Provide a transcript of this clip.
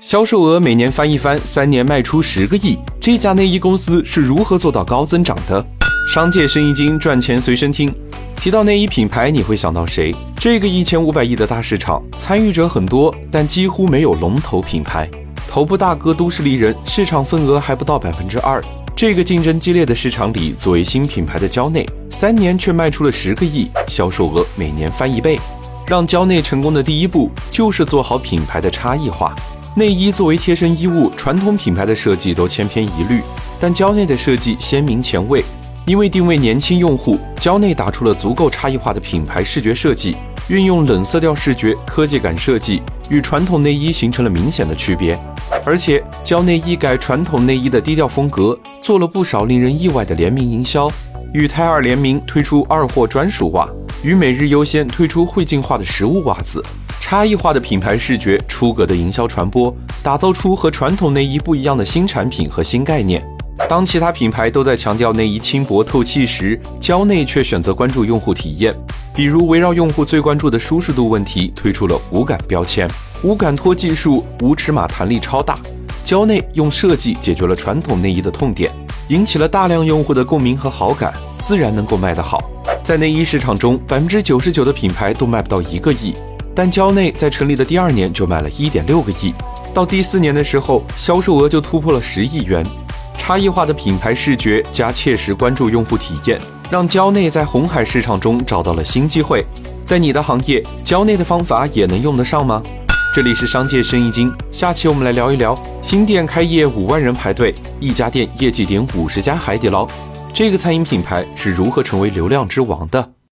销售额每年翻一番，三年卖出十个亿，这家内衣公司是如何做到高增长的？商界生意经，赚钱随身听。提到内衣品牌，你会想到谁？这个一千五百亿的大市场，参与者很多，但几乎没有龙头品牌。头部大哥都市丽人市场份额还不到百分之二。这个竞争激烈的市场里，作为新品牌的蕉内，三年却卖出了十个亿，销售额每年翻一倍。让蕉内成功的第一步，就是做好品牌的差异化。内衣作为贴身衣物，传统品牌的设计都千篇一律，但蕉内的设计鲜明前卫。因为定位年轻用户，蕉内打出了足够差异化的品牌视觉设计，运用冷色调视觉、科技感设计，与传统内衣形成了明显的区别。而且，蕉内一改传统内衣的低调风格，做了不少令人意外的联名营销，与胎二联名推出二货专属袜，与每日优先推出会进化的食物袜子，差异化的品牌视觉，出格的营销传播，打造出和传统内衣不一样的新产品和新概念。当其他品牌都在强调内衣轻薄透气时，蕉内却选择关注用户体验。比如围绕用户最关注的舒适度问题，推出了无感标签、无感托技术，无尺码弹力超大。蕉内用设计解决了传统内衣的痛点，引起了大量用户的共鸣和好感，自然能够卖得好。在内衣市场中，百分之九十九的品牌都卖不到一个亿，但蕉内在成立的第二年就卖了一点六个亿，到第四年的时候，销售额就突破了十亿元。差异化的品牌视觉加切实关注用户体验，让蕉内在红海市场中找到了新机会。在你的行业，蕉内的方法也能用得上吗？这里是商界生意经，下期我们来聊一聊新店开业五万人排队，一家店业绩顶五十家海底捞，这个餐饮品牌是如何成为流量之王的？